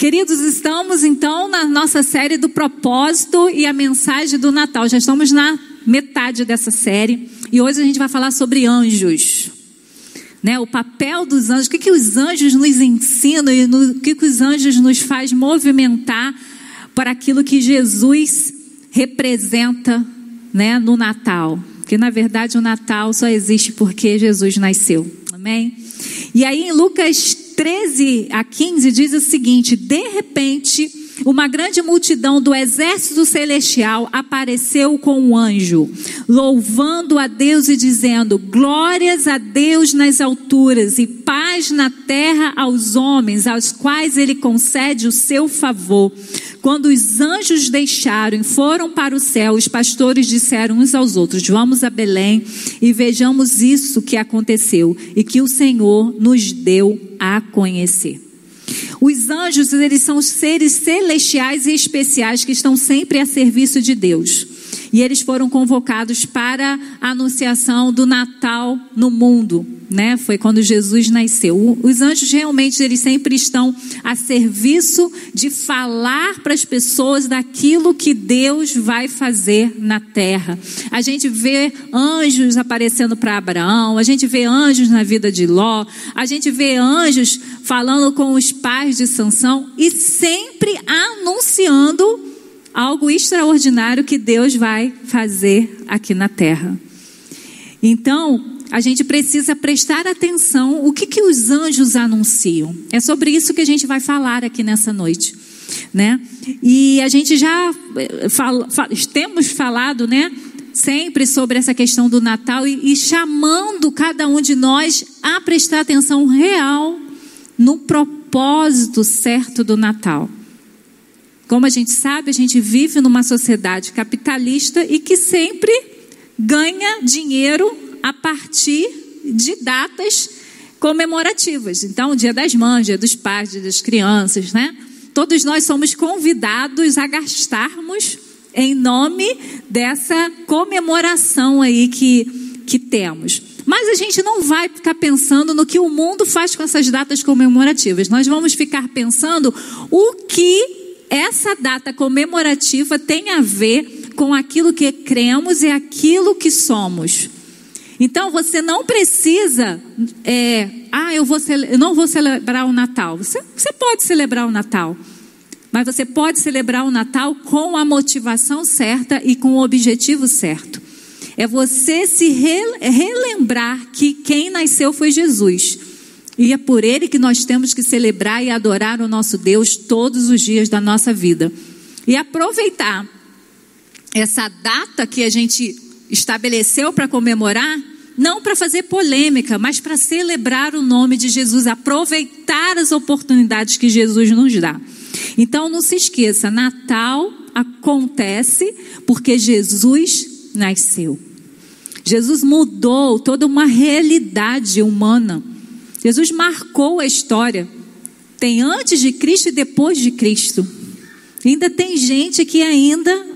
Queridos, estamos então na nossa série do propósito e a mensagem do Natal. Já estamos na metade dessa série e hoje a gente vai falar sobre anjos. Né, o papel dos anjos, o que, que os anjos nos ensinam e o que, que os anjos nos faz movimentar para aquilo que Jesus representa né, no Natal. Que na verdade o Natal só existe porque Jesus nasceu. Amém? E aí em Lucas 13 a 15 diz o seguinte: De repente, uma grande multidão do exército celestial apareceu com um anjo, louvando a Deus e dizendo: Glórias a Deus nas alturas e paz na terra aos homens, aos quais ele concede o seu favor. Quando os anjos deixaram e foram para o céu, os pastores disseram uns aos outros: Vamos a Belém e vejamos isso que aconteceu e que o Senhor nos deu a conhecer. Os anjos, eles são seres celestiais e especiais que estão sempre a serviço de Deus. E eles foram convocados para a anunciação do Natal no mundo, né? Foi quando Jesus nasceu. Os anjos realmente eles sempre estão a serviço de falar para as pessoas daquilo que Deus vai fazer na terra. A gente vê anjos aparecendo para Abraão, a gente vê anjos na vida de Ló, a gente vê anjos falando com os pais de Sansão e sempre anunciando algo extraordinário que Deus vai fazer aqui na terra. Então, a gente precisa prestar atenção o que, que os anjos anunciam. É sobre isso que a gente vai falar aqui nessa noite. Né? E a gente já eh, fala, temos falado, né? Sempre sobre essa questão do Natal e, e chamando cada um de nós a prestar atenção real no propósito certo do Natal. Como a gente sabe, a gente vive numa sociedade capitalista e que sempre ganha dinheiro a partir de datas comemorativas. Então, Dia das Mães, Dia dos Pais, Dia das Crianças, né? Todos nós somos convidados a gastarmos em nome dessa comemoração aí que, que temos. Mas a gente não vai ficar pensando no que o mundo faz com essas datas comemorativas. Nós vamos ficar pensando o que essa data comemorativa tem a ver com aquilo que cremos e aquilo que somos. Então você não precisa, é, ah, eu, vou eu não vou celebrar o Natal. Você, você pode celebrar o Natal, mas você pode celebrar o Natal com a motivação certa e com o objetivo certo. É você se relembrar que quem nasceu foi Jesus. E é por ele que nós temos que celebrar e adorar o nosso Deus todos os dias da nossa vida. E aproveitar essa data que a gente estabeleceu para comemorar, não para fazer polêmica, mas para celebrar o nome de Jesus, aproveitar as oportunidades que Jesus nos dá. Então não se esqueça, Natal acontece porque Jesus nasceu. Jesus mudou toda uma realidade humana. Jesus marcou a história. Tem antes de Cristo e depois de Cristo. Ainda tem gente que ainda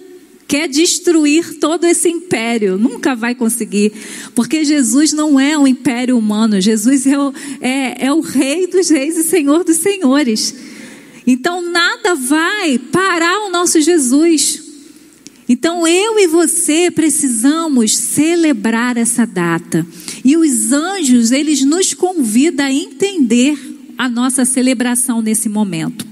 quer destruir todo esse império. Nunca vai conseguir. Porque Jesus não é um império humano. Jesus é o, é, é o Rei dos Reis e Senhor dos Senhores. Então nada vai parar o nosso Jesus. Então eu e você precisamos celebrar essa data. E os anjos, eles nos convidam a entender a nossa celebração nesse momento.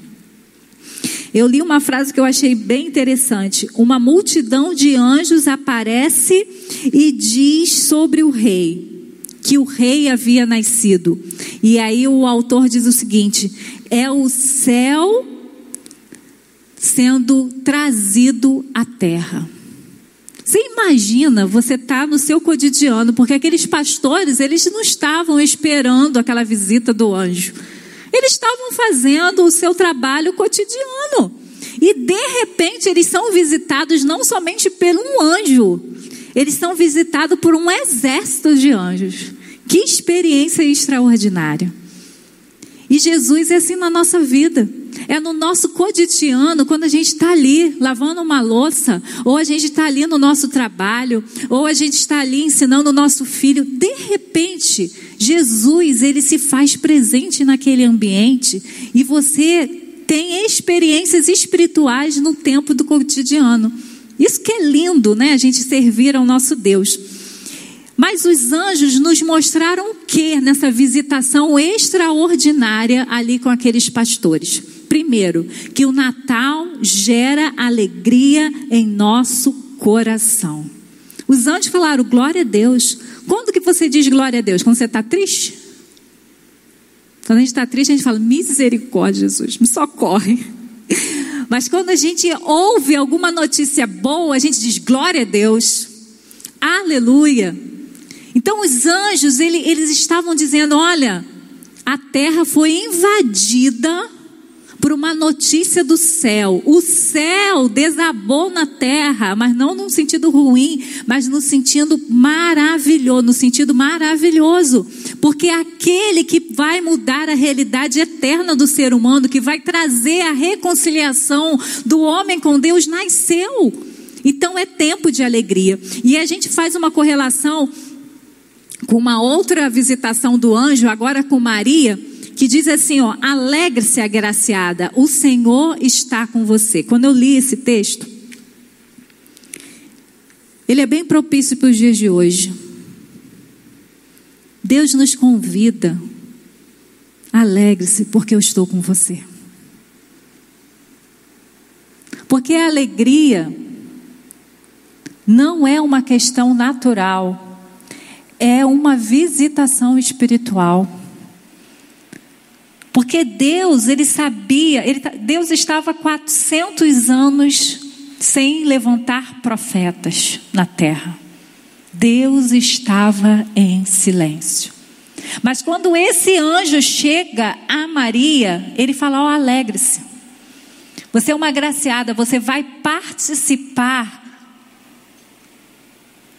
Eu li uma frase que eu achei bem interessante. Uma multidão de anjos aparece e diz sobre o rei que o rei havia nascido. E aí o autor diz o seguinte: é o céu sendo trazido à terra. Você imagina você tá no seu cotidiano, porque aqueles pastores, eles não estavam esperando aquela visita do anjo. Eles estavam fazendo o seu trabalho cotidiano. E de repente eles são visitados não somente por um anjo, eles são visitados por um exército de anjos. Que experiência extraordinária. E Jesus é assim na nossa vida. É no nosso cotidiano, quando a gente está ali lavando uma louça, ou a gente está ali no nosso trabalho, ou a gente está ali ensinando o nosso filho. De repente, Jesus, ele se faz presente naquele ambiente e você tem experiências espirituais no tempo do cotidiano. Isso que é lindo, né? A gente servir ao nosso Deus. Mas os anjos nos mostraram o que nessa visitação extraordinária ali com aqueles pastores? Primeiro, que o Natal gera alegria em nosso coração. Os anjos falaram glória a Deus. Quando que você diz glória a Deus? Quando você está triste? Quando a gente está triste, a gente fala misericórdia, Jesus, me socorre. Mas quando a gente ouve alguma notícia boa, a gente diz glória a Deus. Aleluia. Então os anjos, ele, eles estavam dizendo: olha, a terra foi invadida por uma notícia do céu. O céu desabou na terra, mas não num sentido ruim, mas no sentido maravilhoso, no sentido maravilhoso, porque aquele que vai mudar a realidade eterna do ser humano, que vai trazer a reconciliação do homem com Deus, nasceu. Então é tempo de alegria. E a gente faz uma correlação com uma outra visitação do anjo, agora com Maria, que diz assim, ó, alegre-se agraciada, o Senhor está com você. Quando eu li esse texto, ele é bem propício para os dias de hoje. Deus nos convida, alegre-se porque eu estou com você. Porque a alegria não é uma questão natural é uma visitação espiritual. Porque Deus, ele sabia, ele, Deus estava 400 anos sem levantar profetas na terra. Deus estava em silêncio. Mas quando esse anjo chega a Maria, ele fala: oh, alegre-se. Você é uma agraciada, você vai participar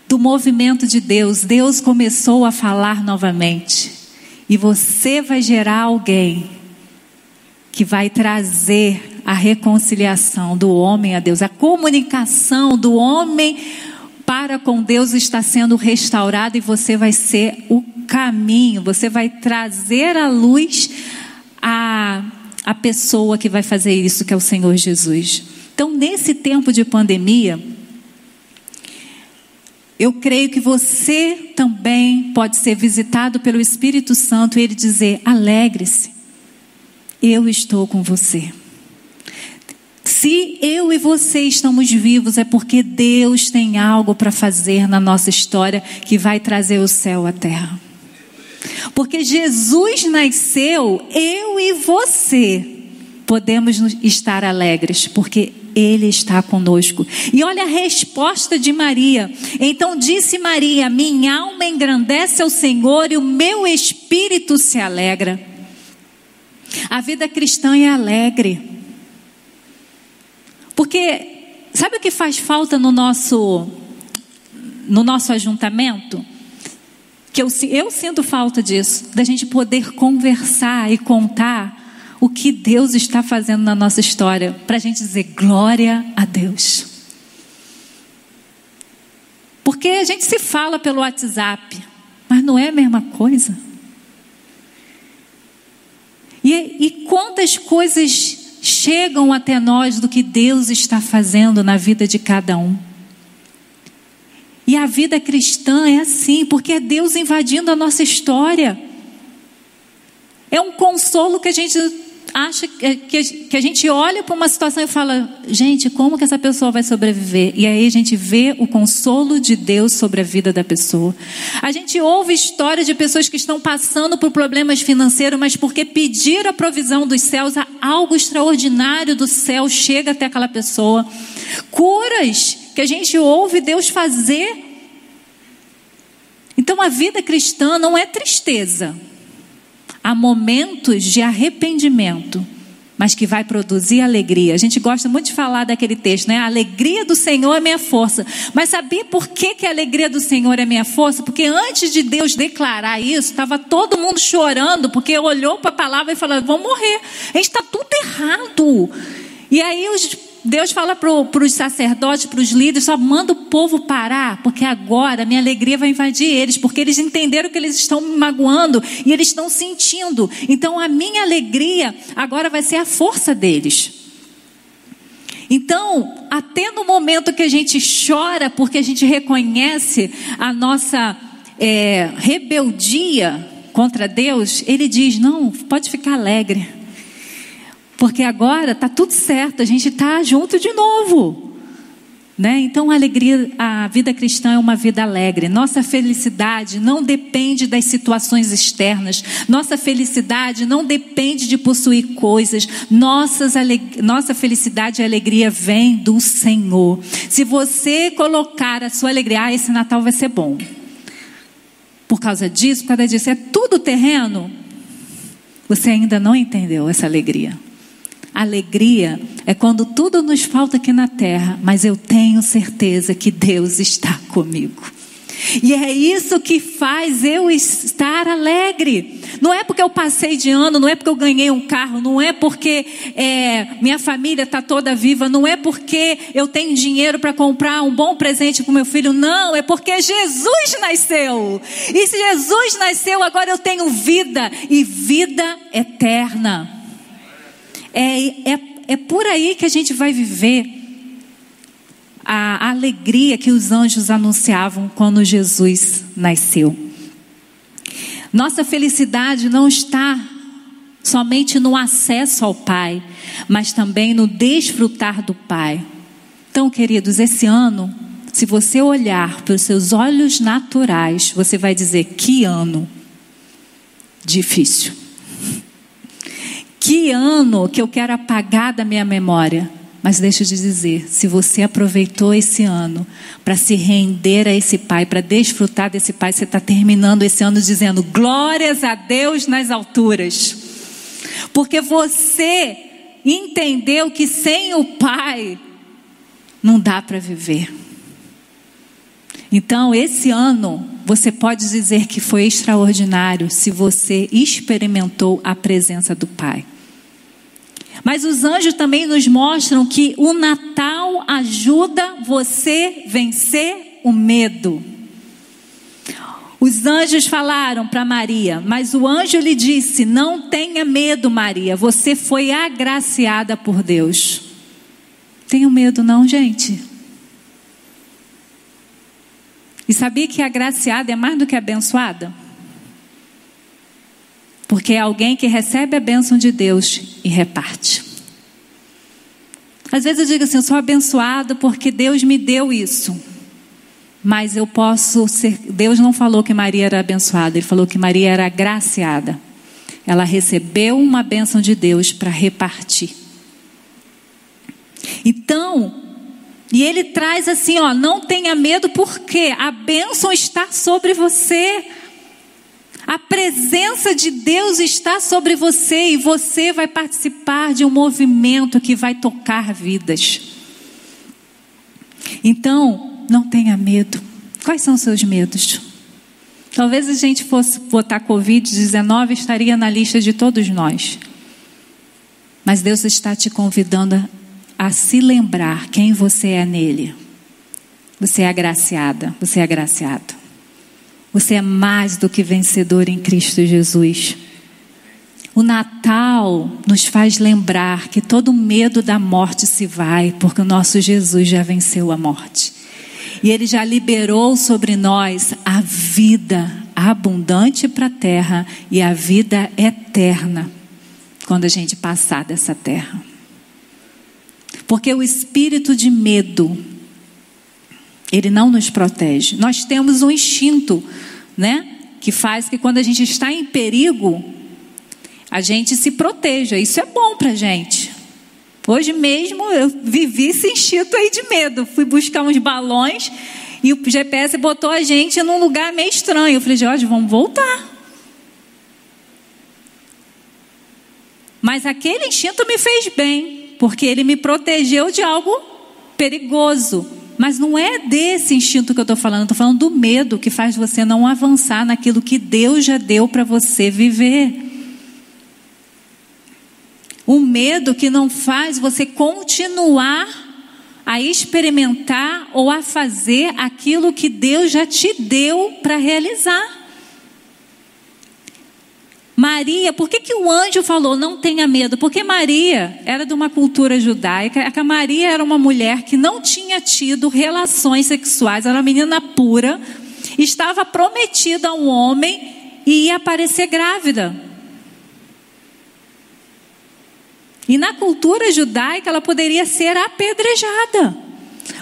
do movimento de Deus, Deus começou a falar novamente. E você vai gerar alguém que vai trazer a reconciliação do homem a Deus, a comunicação do homem para com Deus está sendo restaurada e você vai ser o caminho, você vai trazer à luz a, a pessoa que vai fazer isso, que é o Senhor Jesus. Então, nesse tempo de pandemia, eu creio que você também pode ser visitado pelo Espírito Santo e ele dizer: alegre-se, eu estou com você. Se eu e você estamos vivos, é porque Deus tem algo para fazer na nossa história que vai trazer o céu à terra. Porque Jesus nasceu, eu e você podemos estar alegres, porque ele está conosco. E olha a resposta de Maria. Então disse Maria: Minha alma engrandece ao Senhor e o meu espírito se alegra. A vida cristã é alegre. Porque sabe o que faz falta no nosso no nosso ajuntamento? Que eu, eu sinto falta disso, da gente poder conversar e contar o que Deus está fazendo na nossa história, para a gente dizer glória a Deus. Porque a gente se fala pelo WhatsApp, mas não é a mesma coisa. E, e quantas coisas chegam até nós do que Deus está fazendo na vida de cada um. E a vida cristã é assim, porque é Deus invadindo a nossa história. É um consolo que a gente acha que a gente olha para uma situação e fala, gente, como que essa pessoa vai sobreviver? E aí a gente vê o consolo de Deus sobre a vida da pessoa. A gente ouve histórias de pessoas que estão passando por problemas financeiros, mas porque pediram a provisão dos céus, algo extraordinário do céu chega até aquela pessoa. Curas que a gente ouve Deus fazer. Então a vida cristã não é tristeza há momentos de arrependimento, mas que vai produzir alegria. A gente gosta muito de falar daquele texto, né? A alegria do Senhor é minha força. Mas sabia por que, que a alegria do Senhor é minha força? Porque antes de Deus declarar isso, estava todo mundo chorando, porque olhou para a palavra e falou: vão morrer. A gente está tudo errado. E aí os Deus fala para os sacerdotes, para os líderes, só manda o povo parar, porque agora minha alegria vai invadir eles, porque eles entenderam que eles estão me magoando e eles estão sentindo. Então a minha alegria agora vai ser a força deles. Então, até no momento que a gente chora, porque a gente reconhece a nossa é, rebeldia contra Deus, Ele diz: não, pode ficar alegre porque agora está tudo certo, a gente está junto de novo. Né? Então a alegria, a vida cristã é uma vida alegre. Nossa felicidade não depende das situações externas. Nossa felicidade não depende de possuir coisas. Nossas nossa felicidade e alegria vem do Senhor. Se você colocar a sua alegria, ah, esse Natal vai ser bom. Por causa disso, por causa disso, é tudo terreno. Você ainda não entendeu essa alegria. Alegria é quando tudo nos falta aqui na terra, mas eu tenho certeza que Deus está comigo. E é isso que faz eu estar alegre. Não é porque eu passei de ano, não é porque eu ganhei um carro, não é porque é, minha família está toda viva, não é porque eu tenho dinheiro para comprar um bom presente para meu filho, não, é porque Jesus nasceu. E se Jesus nasceu, agora eu tenho vida e vida eterna. É, é, é por aí que a gente vai viver a alegria que os anjos anunciavam quando Jesus nasceu. Nossa felicidade não está somente no acesso ao Pai, mas também no desfrutar do Pai. Então, queridos, esse ano, se você olhar pelos seus olhos naturais, você vai dizer: que ano difícil. Que ano que eu quero apagar da minha memória. Mas deixa te dizer, se você aproveitou esse ano para se render a esse Pai, para desfrutar desse Pai, você está terminando esse ano dizendo glórias a Deus nas alturas. Porque você entendeu que sem o Pai não dá para viver. Então, esse ano, você pode dizer que foi extraordinário se você experimentou a presença do Pai. Mas os anjos também nos mostram que o Natal ajuda você vencer o medo. Os anjos falaram para Maria, mas o anjo lhe disse: Não tenha medo, Maria, você foi agraciada por Deus. Tenho medo, não, gente. E sabia que agraciada é mais do que abençoada? Porque é alguém que recebe a bênção de Deus e reparte. Às vezes eu digo assim, eu sou abençoada porque Deus me deu isso. Mas eu posso ser. Deus não falou que Maria era abençoada, Ele falou que Maria era agraciada. Ela recebeu uma bênção de Deus para repartir. Então, e ele traz assim, ó, não tenha medo porque a bênção está sobre você. A presença de Deus está sobre você e você vai participar de um movimento que vai tocar vidas. Então, não tenha medo. Quais são os seus medos? Talvez a gente fosse botar Covid-19, estaria na lista de todos nós. Mas Deus está te convidando a, a se lembrar quem você é nele. Você é agraciada, você é agraciado. Você é mais do que vencedor em Cristo Jesus. O Natal nos faz lembrar que todo medo da morte se vai, porque o nosso Jesus já venceu a morte. E ele já liberou sobre nós a vida abundante para a terra e a vida eterna quando a gente passar dessa terra. Porque o espírito de medo ele não nos protege. Nós temos um instinto, né? Que faz que quando a gente está em perigo, a gente se proteja. Isso é bom para gente. Hoje mesmo eu vivi esse instinto aí de medo. Fui buscar uns balões e o GPS botou a gente num lugar meio estranho. Eu falei, Jorge, vamos voltar. Mas aquele instinto me fez bem, porque ele me protegeu de algo perigoso. Mas não é desse instinto que eu estou falando, estou falando do medo que faz você não avançar naquilo que Deus já deu para você viver. Um medo que não faz você continuar a experimentar ou a fazer aquilo que Deus já te deu para realizar. Maria, por que, que o anjo falou não tenha medo? Porque Maria era de uma cultura judaica, a Maria era uma mulher que não tinha tido relações sexuais, era uma menina pura, estava prometida a um homem e ia aparecer grávida. E na cultura judaica ela poderia ser apedrejada.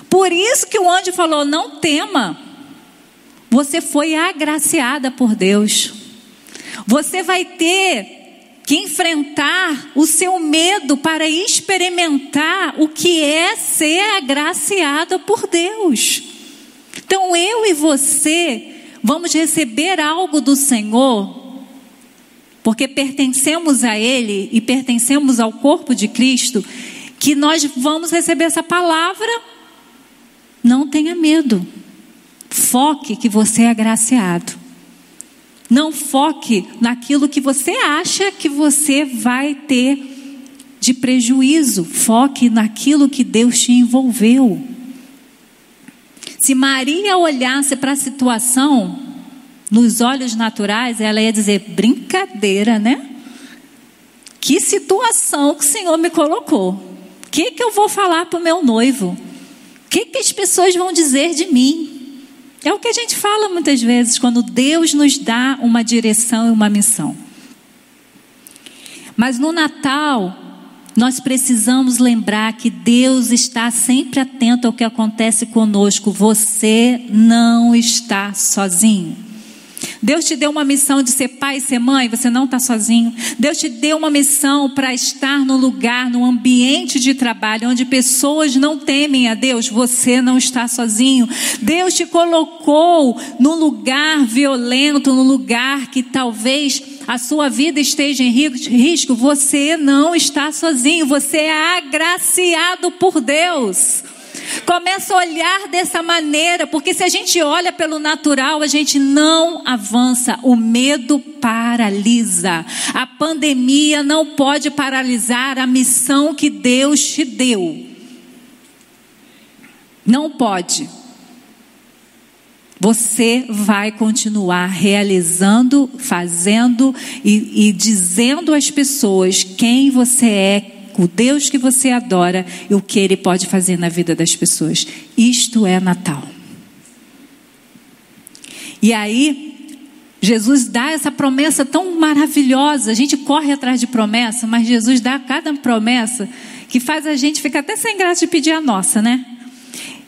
Por isso que o anjo falou: não tema, você foi agraciada por Deus. Você vai ter que enfrentar o seu medo para experimentar o que é ser agraciado por Deus. Então eu e você vamos receber algo do Senhor, porque pertencemos a Ele e pertencemos ao corpo de Cristo, que nós vamos receber essa palavra. Não tenha medo. Foque que você é agraciado. Não foque naquilo que você acha que você vai ter de prejuízo. Foque naquilo que Deus te envolveu. Se Maria olhasse para a situação nos olhos naturais, ela ia dizer: brincadeira, né? Que situação que o Senhor me colocou. O que, que eu vou falar para o meu noivo? O que, que as pessoas vão dizer de mim? É o que a gente fala muitas vezes quando Deus nos dá uma direção e uma missão. Mas no Natal, nós precisamos lembrar que Deus está sempre atento ao que acontece conosco. Você não está sozinho. Deus te deu uma missão de ser pai e ser mãe, você não está sozinho. Deus te deu uma missão para estar no lugar, no ambiente de trabalho, onde pessoas não temem a Deus, você não está sozinho. Deus te colocou no lugar violento, no lugar que talvez a sua vida esteja em risco, você não está sozinho, você é agraciado por Deus. Começa a olhar dessa maneira, porque se a gente olha pelo natural, a gente não avança. O medo paralisa. A pandemia não pode paralisar a missão que Deus te deu. Não pode. Você vai continuar realizando, fazendo e, e dizendo às pessoas quem você é, o Deus que você adora e o que Ele pode fazer na vida das pessoas. Isto é Natal. E aí, Jesus dá essa promessa tão maravilhosa. A gente corre atrás de promessa, mas Jesus dá cada promessa que faz a gente ficar até sem graça de pedir a nossa, né?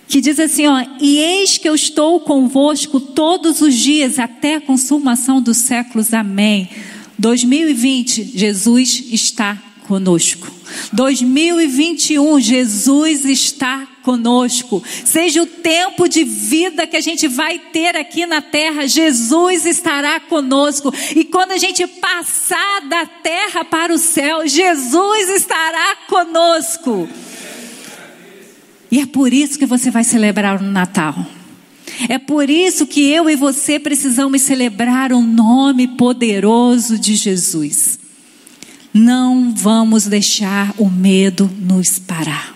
Que diz assim, ó, e eis que eu estou convosco todos os dias até a consumação dos séculos. Amém. 2020, Jesus está conosco. 2021, Jesus está conosco. Seja o tempo de vida que a gente vai ter aqui na terra, Jesus estará conosco. E quando a gente passar da terra para o céu, Jesus estará conosco. E é por isso que você vai celebrar o Natal. É por isso que eu e você precisamos celebrar o nome poderoso de Jesus. Não vamos deixar o medo nos parar.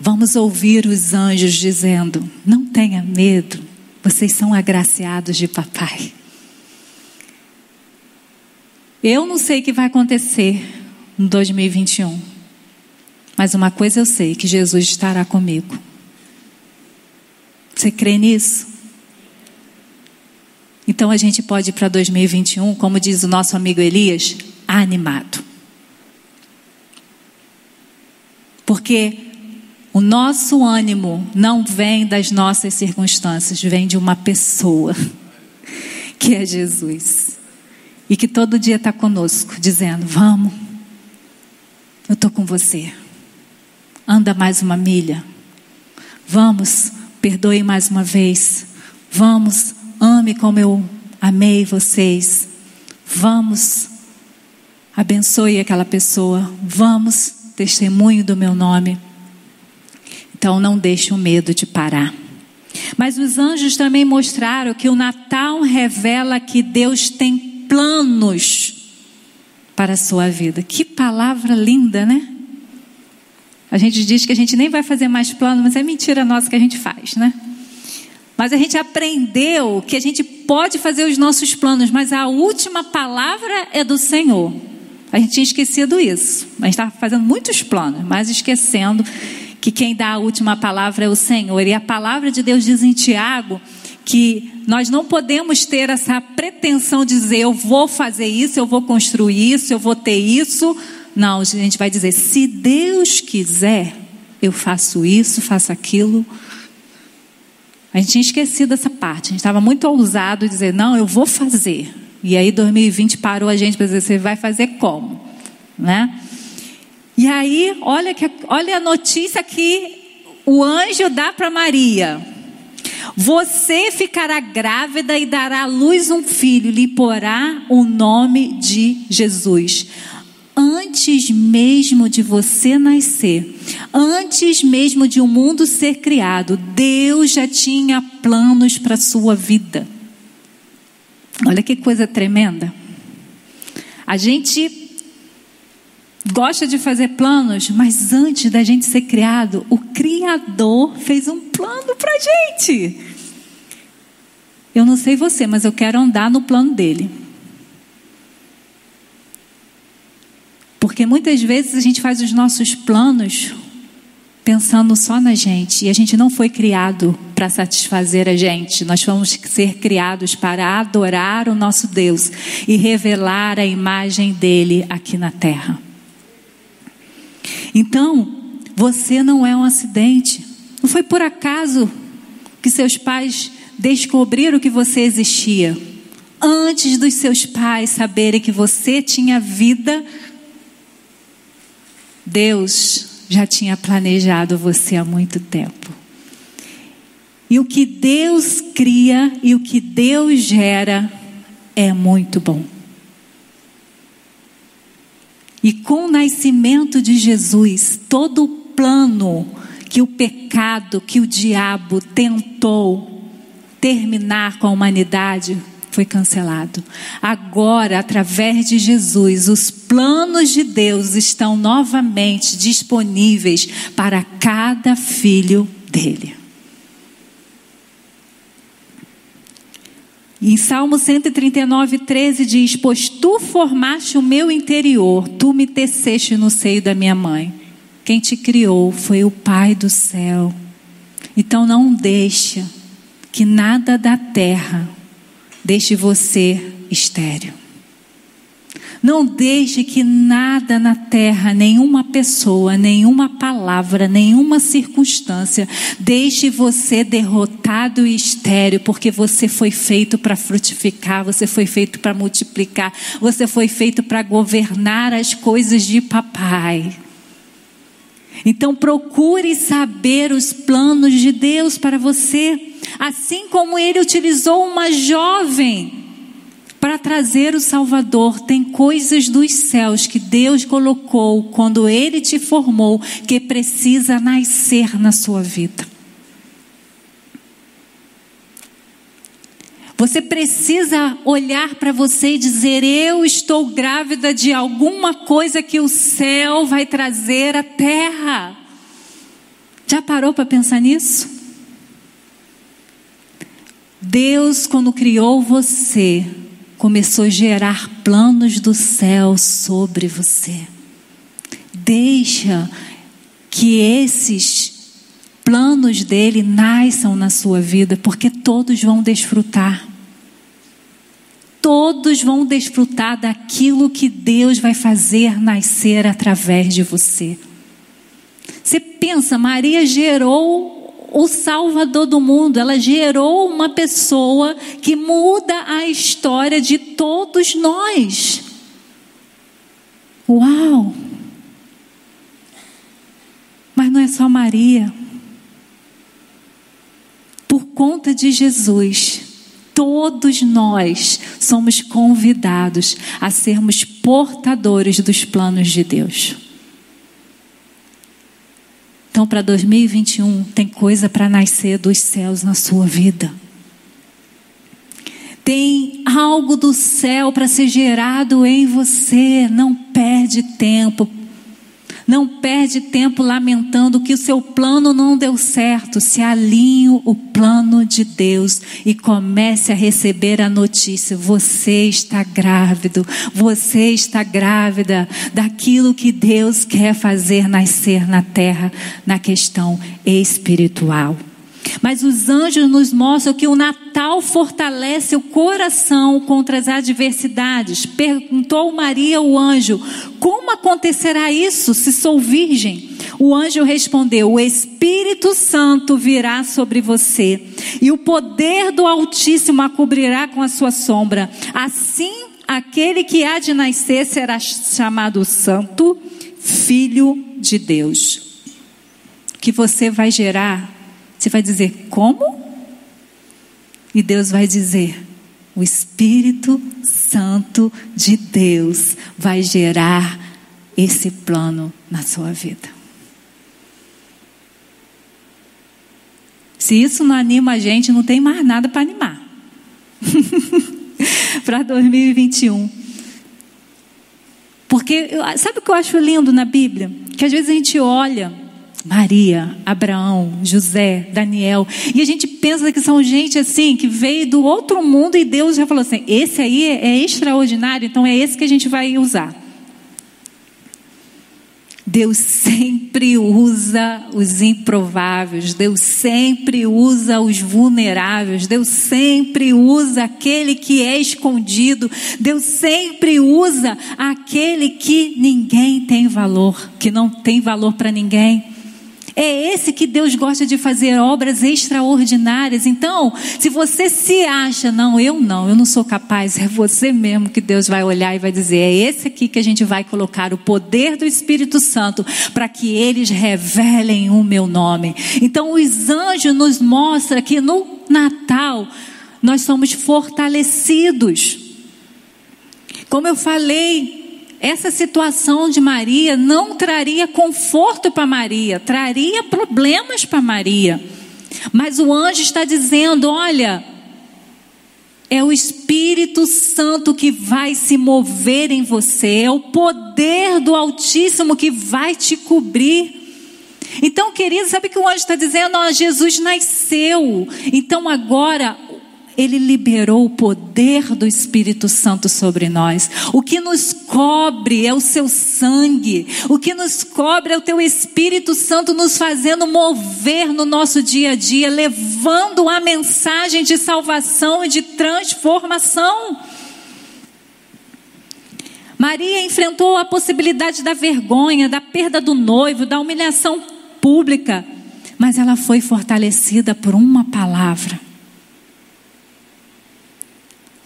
Vamos ouvir os anjos dizendo: Não tenha medo, vocês são agraciados de papai. Eu não sei o que vai acontecer em 2021, mas uma coisa eu sei: que Jesus estará comigo. Você crê nisso? Então a gente pode ir para 2021, como diz o nosso amigo Elias, animado. Porque o nosso ânimo não vem das nossas circunstâncias, vem de uma pessoa, que é Jesus. E que todo dia está conosco, dizendo: Vamos, eu estou com você. Anda mais uma milha. Vamos, perdoe mais uma vez. Vamos, ame como eu amei vocês. Vamos, abençoe aquela pessoa. Vamos, testemunho do meu nome. Então não deixe o medo de parar. Mas os anjos também mostraram que o Natal revela que Deus tem planos para a sua vida. Que palavra linda, né? A gente diz que a gente nem vai fazer mais plano, mas é mentira nossa que a gente faz, né? Mas a gente aprendeu que a gente pode fazer os nossos planos, mas a última palavra é do Senhor. A gente tinha esquecido isso. A gente estava fazendo muitos planos, mas esquecendo que quem dá a última palavra é o Senhor. E a palavra de Deus diz em Tiago que nós não podemos ter essa pretensão de dizer eu vou fazer isso, eu vou construir isso, eu vou ter isso. Não, a gente vai dizer se Deus quiser, eu faço isso, faço aquilo. A gente tinha esquecido essa parte, a gente estava muito ousado em dizer, não, eu vou fazer. E aí 2020 parou a gente para dizer, você vai fazer como? Né? E aí, olha, que, olha a notícia que o anjo dá para Maria. Você ficará grávida e dará à luz um filho, lhe porá o nome de Jesus. Antes mesmo de você nascer, antes mesmo de o um mundo ser criado, Deus já tinha planos para a sua vida. Olha que coisa tremenda. A gente gosta de fazer planos, mas antes da gente ser criado, o Criador fez um plano para a gente. Eu não sei você, mas eu quero andar no plano dele. Porque muitas vezes a gente faz os nossos planos pensando só na gente e a gente não foi criado para satisfazer a gente. Nós fomos ser criados para adorar o nosso Deus e revelar a imagem dele aqui na terra. Então, você não é um acidente. Não foi por acaso que seus pais descobriram que você existia. Antes dos seus pais saberem que você tinha vida, Deus já tinha planejado você há muito tempo. E o que Deus cria e o que Deus gera é muito bom. E com o nascimento de Jesus, todo o plano que o pecado, que o diabo tentou terminar com a humanidade, foi cancelado. Agora, através de Jesus, os planos de Deus estão novamente disponíveis para cada filho dele. Em Salmo 139, 13 diz: Pois tu formaste o meu interior, tu me teceste no seio da minha mãe. Quem te criou foi o Pai do céu. Então não deixa que nada da terra deixe você estéreo. Não deixe que nada na terra, nenhuma pessoa, nenhuma palavra, nenhuma circunstância, deixe você derrotado e estéreo, porque você foi feito para frutificar, você foi feito para multiplicar, você foi feito para governar as coisas de papai. Então procure saber os planos de Deus para você, assim como ele utilizou uma jovem para trazer o Salvador. Tem coisas dos céus que Deus colocou quando Ele te formou que precisa nascer na sua vida. Você precisa olhar para você e dizer: Eu estou grávida de alguma coisa que o céu vai trazer à terra. Já parou para pensar nisso? Deus, quando criou você, começou a gerar planos do céu sobre você. Deixa que esses planos dele nasçam na sua vida, porque todos vão desfrutar. Todos vão desfrutar daquilo que Deus vai fazer nascer através de você. Você pensa, Maria gerou o Salvador do mundo, ela gerou uma pessoa que muda a história de todos nós. Uau! Mas não é só Maria. Por conta de Jesus, todos nós somos convidados a sermos portadores dos planos de Deus. Então, para 2021, tem coisa para nascer dos céus na sua vida. Tem algo do céu para ser gerado em você. Não perde tempo. Não perde tempo lamentando que o seu plano não deu certo. Se alinhe o plano de Deus e comece a receber a notícia: você está grávido, você está grávida daquilo que Deus quer fazer nascer na terra na questão espiritual. Mas os anjos nos mostram que o Natal fortalece o coração contra as adversidades. Perguntou Maria o anjo: Como acontecerá isso se sou virgem? O anjo respondeu: O Espírito Santo virá sobre você, e o poder do Altíssimo a cobrirá com a sua sombra. Assim, aquele que há de nascer será chamado Santo, Filho de Deus. Que você vai gerar você vai dizer: Como? E Deus vai dizer: O Espírito Santo de Deus vai gerar esse plano na sua vida. Se isso não anima a gente, não tem mais nada para animar. para 2021. Porque, sabe o que eu acho lindo na Bíblia? Que às vezes a gente olha Maria, Abraão, José, Daniel. E a gente pensa que são gente assim, que veio do outro mundo e Deus já falou assim: esse aí é extraordinário, então é esse que a gente vai usar. Deus sempre usa os improváveis, Deus sempre usa os vulneráveis, Deus sempre usa aquele que é escondido, Deus sempre usa aquele que ninguém tem valor, que não tem valor para ninguém. É esse que Deus gosta de fazer obras extraordinárias. Então, se você se acha, não, eu não, eu não sou capaz, é você mesmo que Deus vai olhar e vai dizer: é esse aqui que a gente vai colocar o poder do Espírito Santo para que eles revelem o meu nome. Então, os anjos nos mostram que no Natal nós somos fortalecidos. Como eu falei, essa situação de Maria não traria conforto para Maria, traria problemas para Maria. Mas o anjo está dizendo: olha, é o Espírito Santo que vai se mover em você, é o poder do Altíssimo que vai te cobrir. Então, querido, sabe o que o anjo está dizendo? Jesus nasceu. Então, agora ele liberou o poder do Espírito Santo sobre nós. O que nos cobre é o seu sangue. O que nos cobre é o teu Espírito Santo nos fazendo mover no nosso dia a dia, levando a mensagem de salvação e de transformação. Maria enfrentou a possibilidade da vergonha, da perda do noivo, da humilhação pública, mas ela foi fortalecida por uma palavra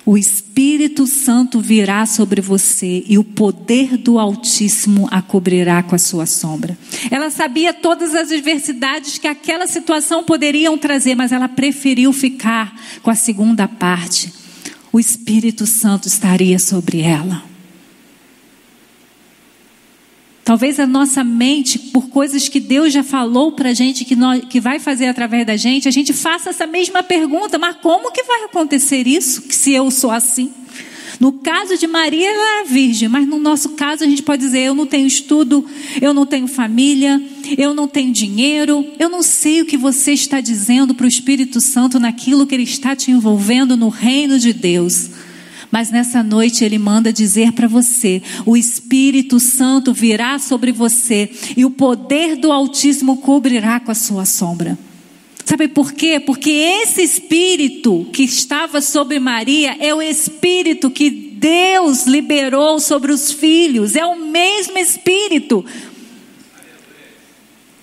o Espírito Santo virá sobre você e o poder do Altíssimo a cobrirá com a sua sombra. Ela sabia todas as adversidades que aquela situação poderiam trazer, mas ela preferiu ficar com a segunda parte. O Espírito Santo estaria sobre ela. Talvez a nossa mente, por coisas que Deus já falou para a gente, que, nós, que vai fazer através da gente, a gente faça essa mesma pergunta, mas como que vai acontecer isso, se eu sou assim? No caso de Maria, ela era virgem, mas no nosso caso a gente pode dizer: eu não tenho estudo, eu não tenho família, eu não tenho dinheiro, eu não sei o que você está dizendo para o Espírito Santo naquilo que ele está te envolvendo no reino de Deus. Mas nessa noite ele manda dizer para você: o Espírito Santo virá sobre você e o poder do Altíssimo cobrirá com a sua sombra. Sabe por quê? Porque esse espírito que estava sobre Maria é o espírito que Deus liberou sobre os filhos, é o mesmo espírito.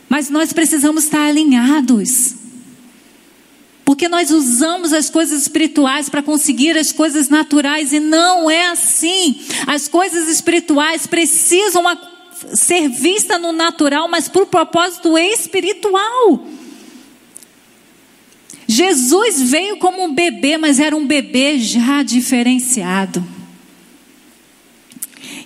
Mas nós precisamos estar alinhados. Porque nós usamos as coisas espirituais para conseguir as coisas naturais e não é assim. As coisas espirituais precisam ser vistas no natural, mas por propósito espiritual. Jesus veio como um bebê, mas era um bebê já diferenciado.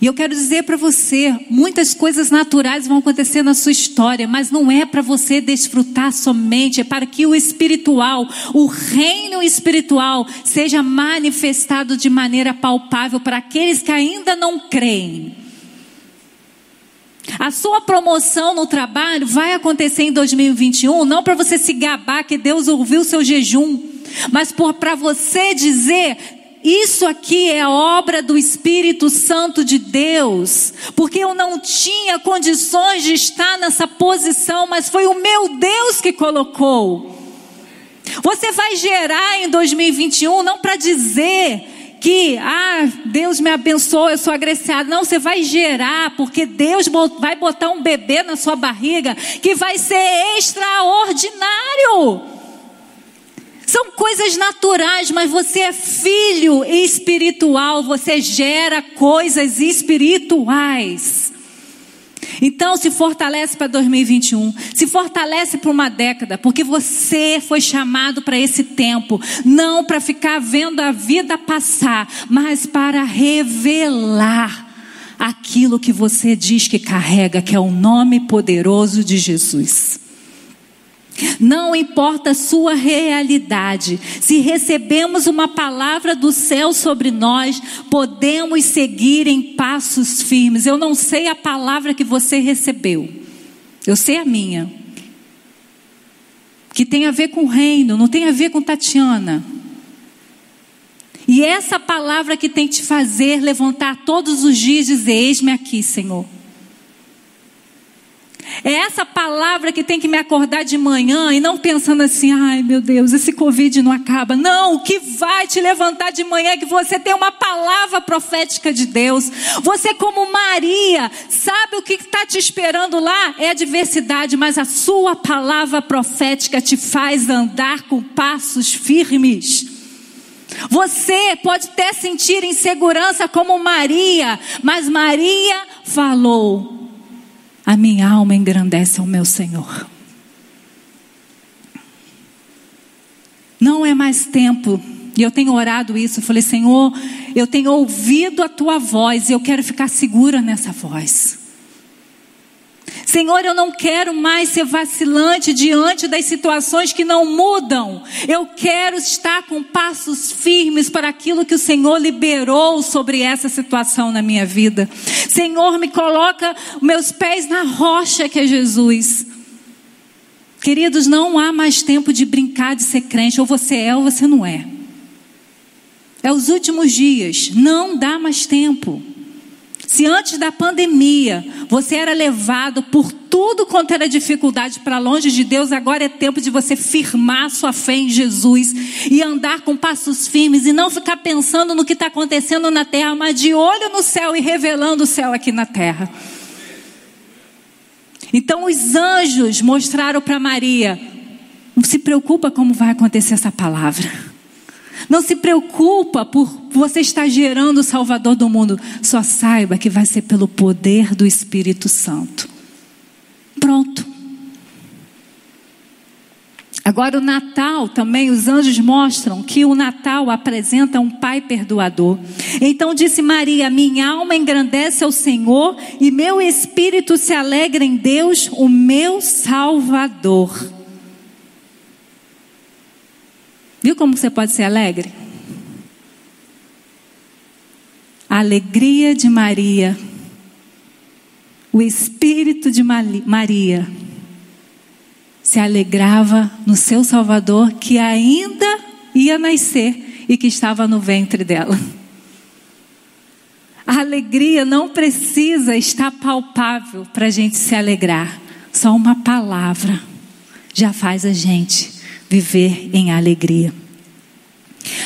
E eu quero dizer para você, muitas coisas naturais vão acontecer na sua história, mas não é para você desfrutar somente, é para que o espiritual, o reino espiritual, seja manifestado de maneira palpável para aqueles que ainda não creem. A sua promoção no trabalho vai acontecer em 2021, não para você se gabar que Deus ouviu o seu jejum, mas para você dizer: isso aqui é obra do Espírito Santo de Deus, porque eu não tinha condições de estar nessa posição, mas foi o meu Deus que colocou. Você vai gerar em 2021 não para dizer que, ah, Deus me abençoou, eu sou agraciado. Não, você vai gerar, porque Deus vai botar um bebê na sua barriga que vai ser extraordinário. São coisas naturais, mas você é filho espiritual, você gera coisas espirituais. Então, se fortalece para 2021, se fortalece para uma década, porque você foi chamado para esse tempo, não para ficar vendo a vida passar, mas para revelar aquilo que você diz que carrega, que é o nome poderoso de Jesus. Não importa a sua realidade, se recebemos uma palavra do céu sobre nós, podemos seguir em passos firmes. Eu não sei a palavra que você recebeu, eu sei a minha, que tem a ver com o reino, não tem a ver com Tatiana. E essa palavra que tem te fazer levantar todos os dias e dizer: Eis-me aqui, Senhor. É essa palavra que tem que me acordar de manhã e não pensando assim, ai meu Deus, esse Covid não acaba. Não, o que vai te levantar de manhã é que você tem uma palavra profética de Deus. Você, como Maria, sabe o que está te esperando lá? É adversidade, mas a sua palavra profética te faz andar com passos firmes. Você pode até sentir insegurança como Maria, mas Maria falou a minha alma engrandece ao meu Senhor. Não é mais tempo, e eu tenho orado isso, eu falei, Senhor, eu tenho ouvido a tua voz e eu quero ficar segura nessa voz. Senhor, eu não quero mais ser vacilante diante das situações que não mudam. Eu quero estar com passos firmes para aquilo que o Senhor liberou sobre essa situação na minha vida. Senhor, me coloca meus pés na rocha que é Jesus. Queridos, não há mais tempo de brincar de ser crente, ou você é ou você não é. É os últimos dias, não dá mais tempo. Se antes da pandemia você era levado por tudo quanto era dificuldade para longe de Deus, agora é tempo de você firmar sua fé em Jesus e andar com passos firmes e não ficar pensando no que está acontecendo na terra, mas de olho no céu e revelando o céu aqui na terra. Então os anjos mostraram para Maria: não se preocupa como vai acontecer essa palavra. Não se preocupa por você estar gerando o Salvador do mundo. Só saiba que vai ser pelo poder do Espírito Santo. Pronto. Agora, o Natal também, os anjos mostram que o Natal apresenta um Pai perdoador. Então disse Maria: Minha alma engrandece ao Senhor e meu espírito se alegra em Deus, o meu Salvador. Viu como você pode ser alegre? A alegria de Maria, o espírito de Maria se alegrava no seu Salvador que ainda ia nascer e que estava no ventre dela. A alegria não precisa estar palpável para a gente se alegrar. Só uma palavra já faz a gente viver em alegria.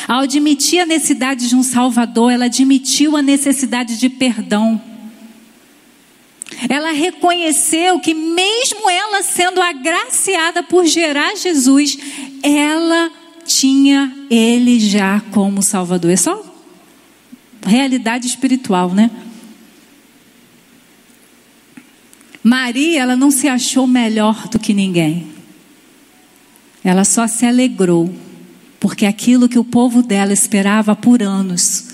Ao admitir a necessidade de um Salvador, ela admitiu a necessidade de perdão. Ela reconheceu que, mesmo ela sendo agraciada por gerar Jesus, ela tinha Ele já como Salvador. É só realidade espiritual, né? Maria, ela não se achou melhor do que ninguém. Ela só se alegrou, porque aquilo que o povo dela esperava por anos,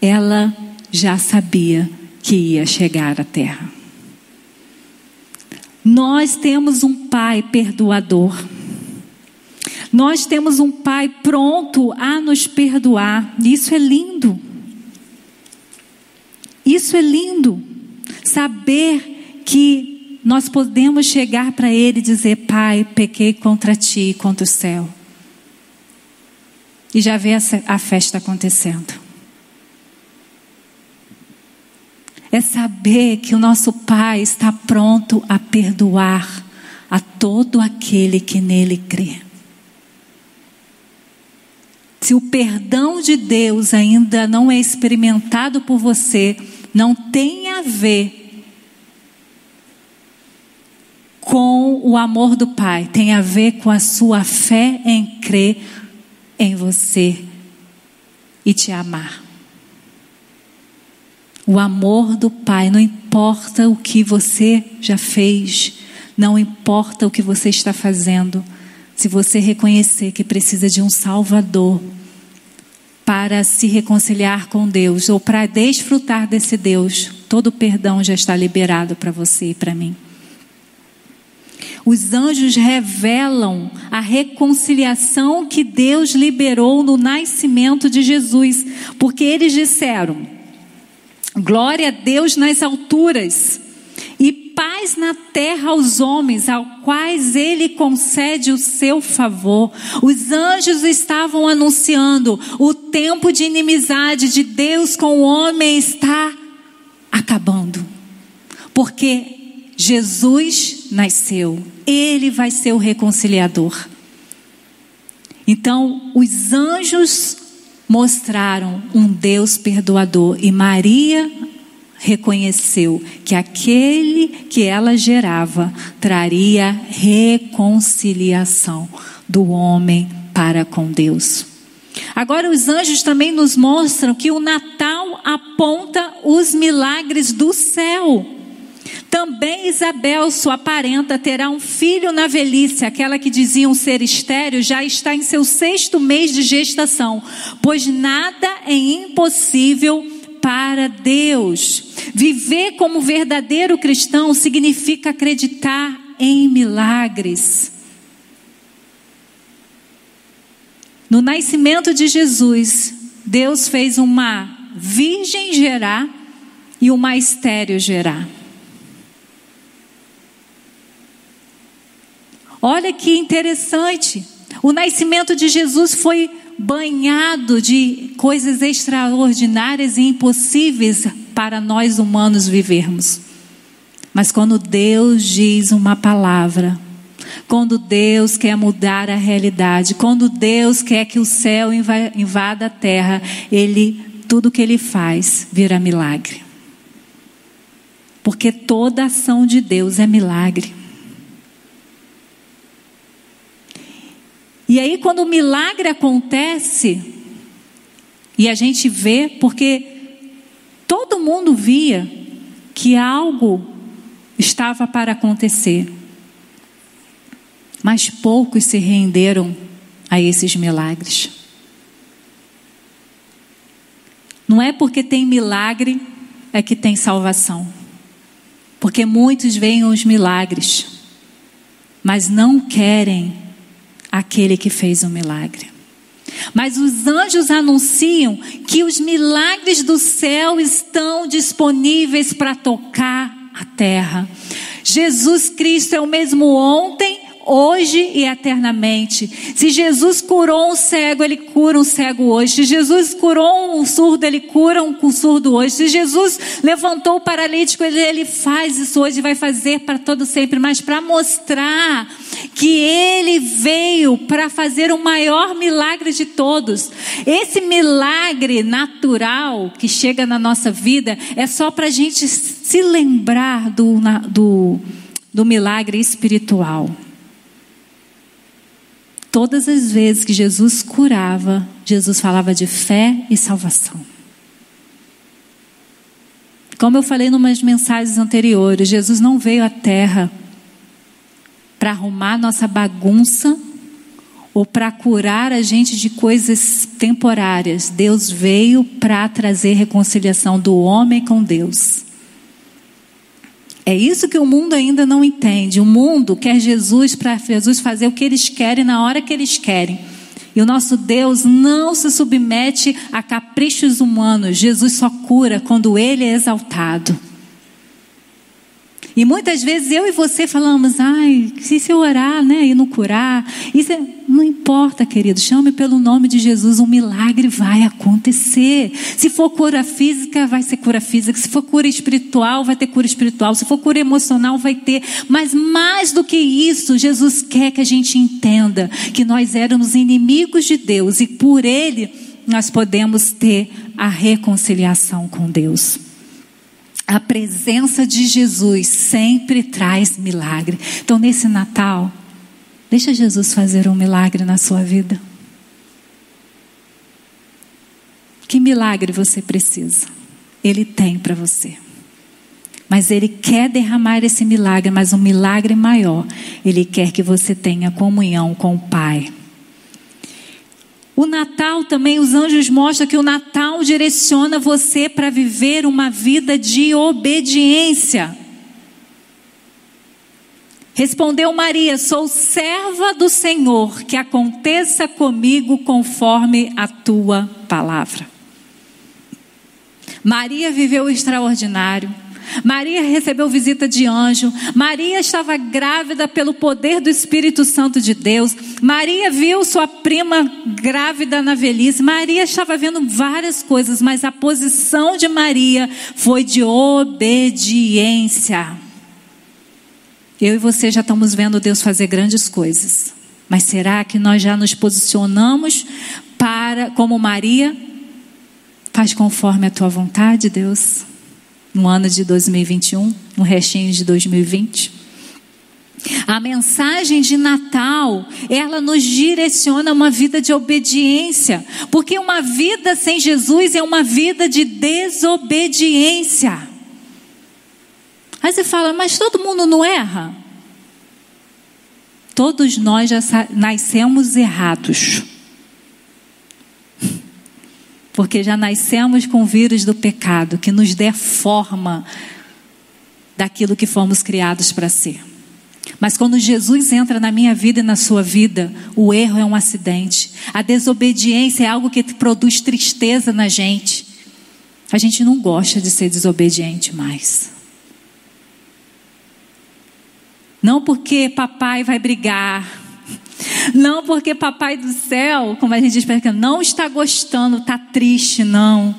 ela já sabia que ia chegar à terra. Nós temos um Pai perdoador. Nós temos um Pai pronto a nos perdoar. Isso é lindo. Isso é lindo. Saber que nós podemos chegar para Ele e dizer: Pai, pequei contra ti, contra o céu. E já ver a festa acontecendo. é saber que o nosso Pai está pronto a perdoar a todo aquele que nele crê. Se o perdão de Deus ainda não é experimentado por você, não tem a ver com o amor do Pai, tem a ver com a sua fé em crer em você e te amar. O amor do Pai, não importa o que você já fez, não importa o que você está fazendo, se você reconhecer que precisa de um Salvador para se reconciliar com Deus ou para desfrutar desse Deus, todo perdão já está liberado para você e para mim. Os anjos revelam a reconciliação que Deus liberou no nascimento de Jesus, porque eles disseram: Glória a Deus nas alturas e paz na terra aos homens, aos quais ele concede o seu favor. Os anjos estavam anunciando: o tempo de inimizade de Deus com o homem está acabando. Porque Jesus nasceu, ele vai ser o reconciliador. Então, os anjos mostraram um Deus perdoador e Maria reconheceu que aquele que ela gerava traria reconciliação do homem para com Deus. Agora, os anjos também nos mostram que o Natal aponta os milagres do céu. Também Isabel, sua parenta, terá um filho na velhice. Aquela que diziam ser estéreo já está em seu sexto mês de gestação, pois nada é impossível para Deus. Viver como verdadeiro cristão significa acreditar em milagres. No nascimento de Jesus, Deus fez uma virgem gerar e uma estéreo gerar. Olha que interessante. O nascimento de Jesus foi banhado de coisas extraordinárias e impossíveis para nós humanos vivermos. Mas quando Deus diz uma palavra, quando Deus quer mudar a realidade, quando Deus quer que o céu invada a terra, ele tudo que ele faz vira milagre. Porque toda ação de Deus é milagre. E aí, quando o milagre acontece, e a gente vê, porque todo mundo via que algo estava para acontecer, mas poucos se renderam a esses milagres. Não é porque tem milagre é que tem salvação. Porque muitos veem os milagres, mas não querem aquele que fez o milagre. Mas os anjos anunciam que os milagres do céu estão disponíveis para tocar a terra. Jesus Cristo é o mesmo ontem, hoje e eternamente. Se Jesus curou um cego, ele cura um cego hoje. Se Jesus curou um surdo, ele cura um surdo hoje. Se Jesus levantou o paralítico, ele, faz isso hoje e vai fazer para todo sempre. Mas para mostrar que ele veio para fazer o maior milagre de todos. Esse milagre natural que chega na nossa vida é só para a gente se lembrar do, do, do milagre espiritual. Todas as vezes que Jesus curava, Jesus falava de fé e salvação. Como eu falei em umas mensagens anteriores, Jesus não veio à terra para arrumar nossa bagunça ou para curar a gente de coisas temporárias. Deus veio para trazer reconciliação do homem com Deus. É isso que o mundo ainda não entende. O mundo quer Jesus para Jesus fazer o que eles querem na hora que eles querem. E o nosso Deus não se submete a caprichos humanos. Jesus só cura quando ele é exaltado. E muitas vezes eu e você falamos, ai, se eu orar, né, e não curar, isso é... não importa, querido, chame pelo nome de Jesus, um milagre vai acontecer. Se for cura física, vai ser cura física. Se for cura espiritual, vai ter cura espiritual. Se for cura emocional, vai ter. Mas mais do que isso, Jesus quer que a gente entenda que nós éramos inimigos de Deus e por Ele nós podemos ter a reconciliação com Deus. A presença de Jesus sempre traz milagre. Então, nesse Natal, deixa Jesus fazer um milagre na sua vida. Que milagre você precisa? Ele tem para você. Mas Ele quer derramar esse milagre, mas um milagre maior. Ele quer que você tenha comunhão com o Pai. O Natal também, os anjos mostram que o Natal direciona você para viver uma vida de obediência. Respondeu Maria: Sou serva do Senhor, que aconteça comigo conforme a tua palavra. Maria viveu o extraordinário. Maria recebeu visita de anjo. Maria estava grávida pelo poder do Espírito Santo de Deus. Maria viu sua prima grávida na velhice. Maria estava vendo várias coisas, mas a posição de Maria foi de obediência. Eu e você já estamos vendo Deus fazer grandes coisas. Mas será que nós já nos posicionamos para, como Maria, faz conforme a tua vontade, Deus? No ano de 2021, no restinho de 2020. A mensagem de Natal, ela nos direciona a uma vida de obediência, porque uma vida sem Jesus é uma vida de desobediência. Aí você fala, mas todo mundo não erra? Todos nós já nascemos errados porque já nascemos com o vírus do pecado que nos deforma daquilo que fomos criados para ser. Mas quando Jesus entra na minha vida e na sua vida, o erro é um acidente. A desobediência é algo que produz tristeza na gente. A gente não gosta de ser desobediente mais. Não porque papai vai brigar, não porque papai do céu, como a gente diz, não está gostando, está triste, não.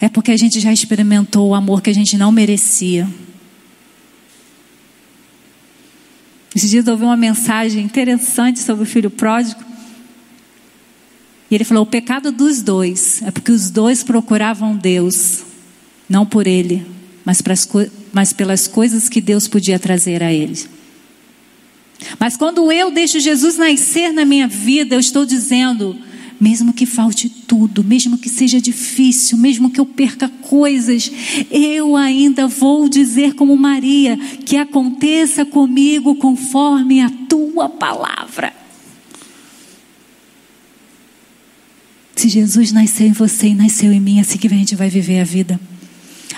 É porque a gente já experimentou o amor que a gente não merecia. Esses dias eu ouvi uma mensagem interessante sobre o filho pródigo. E ele falou: o pecado dos dois é porque os dois procuravam Deus, não por ele, mas, mas pelas coisas que Deus podia trazer a eles. Mas quando eu deixo Jesus nascer na minha vida, eu estou dizendo, mesmo que falte tudo, mesmo que seja difícil, mesmo que eu perca coisas, eu ainda vou dizer como Maria, que aconteça comigo conforme a tua palavra. Se Jesus nasceu em você e nasceu em mim, assim que a gente vai viver a vida.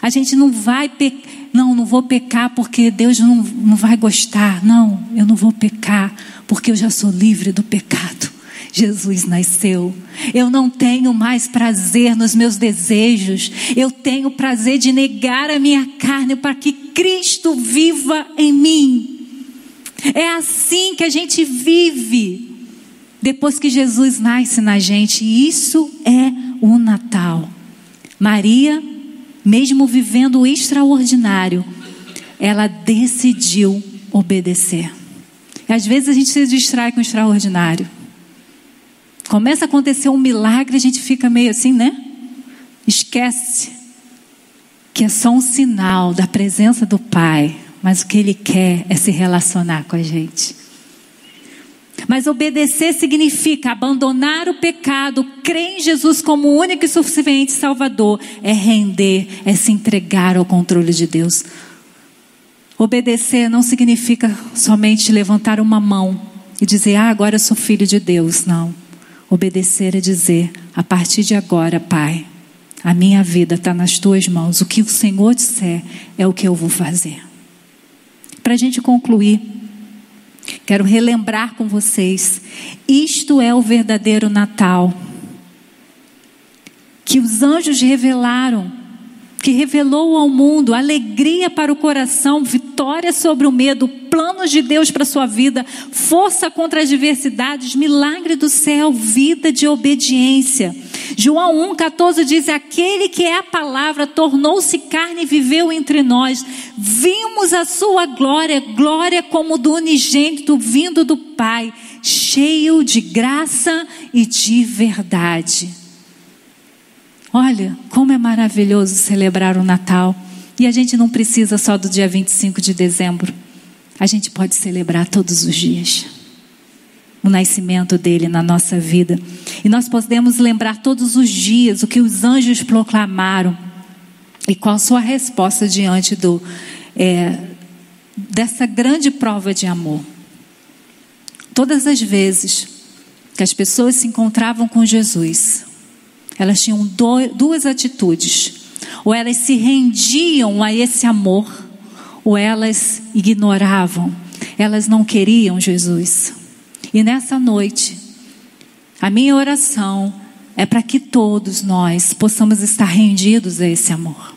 A gente não vai pecar não, não vou pecar porque Deus não, não vai gostar. Não, eu não vou pecar porque eu já sou livre do pecado. Jesus nasceu. Eu não tenho mais prazer nos meus desejos. Eu tenho prazer de negar a minha carne para que Cristo viva em mim. É assim que a gente vive depois que Jesus nasce na gente. Isso é o Natal. Maria mesmo vivendo o extraordinário, ela decidiu obedecer. E às vezes a gente se distrai com o extraordinário. Começa a acontecer um milagre, a gente fica meio assim, né? Esquece que é só um sinal da presença do Pai, mas o que Ele quer é se relacionar com a gente. Mas obedecer significa abandonar o pecado, crer em Jesus como o único e suficiente Salvador, é render, é se entregar ao controle de Deus. Obedecer não significa somente levantar uma mão e dizer, ah, agora eu sou filho de Deus. Não. Obedecer é dizer, a partir de agora, Pai, a minha vida está nas tuas mãos. O que o Senhor disser é o que eu vou fazer. para a gente concluir, quero relembrar com vocês: isto é o verdadeiro Natal. Que os anjos revelaram que revelou ao mundo alegria para o coração, vitória sobre o medo, planos de Deus para a sua vida, força contra as adversidades, milagre do céu, vida de obediência. João 1,14 diz: Aquele que é a palavra tornou-se carne e viveu entre nós. Vimos a sua glória, glória como do unigênito vindo do Pai, cheio de graça e de verdade. Olha, como é maravilhoso celebrar o Natal. E a gente não precisa só do dia 25 de dezembro. A gente pode celebrar todos os dias o nascimento dele na nossa vida. E nós podemos lembrar todos os dias o que os anjos proclamaram e qual sua resposta diante do, é, dessa grande prova de amor. Todas as vezes que as pessoas se encontravam com Jesus, elas tinham duas atitudes. Ou elas se rendiam a esse amor, ou elas ignoravam. Elas não queriam Jesus. E nessa noite, a minha oração é para que todos nós possamos estar rendidos a esse amor.